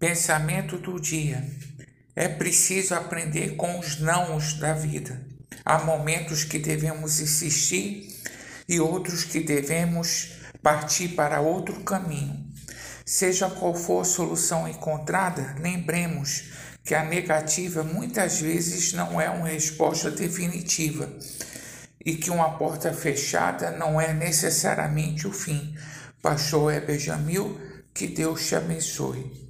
Pensamento do dia. É preciso aprender com os nãos da vida. Há momentos que devemos insistir e outros que devemos partir para outro caminho. Seja qual for a solução encontrada, lembremos que a negativa muitas vezes não é uma resposta definitiva e que uma porta fechada não é necessariamente o fim. Pastor Heber Jamil, que Deus te abençoe.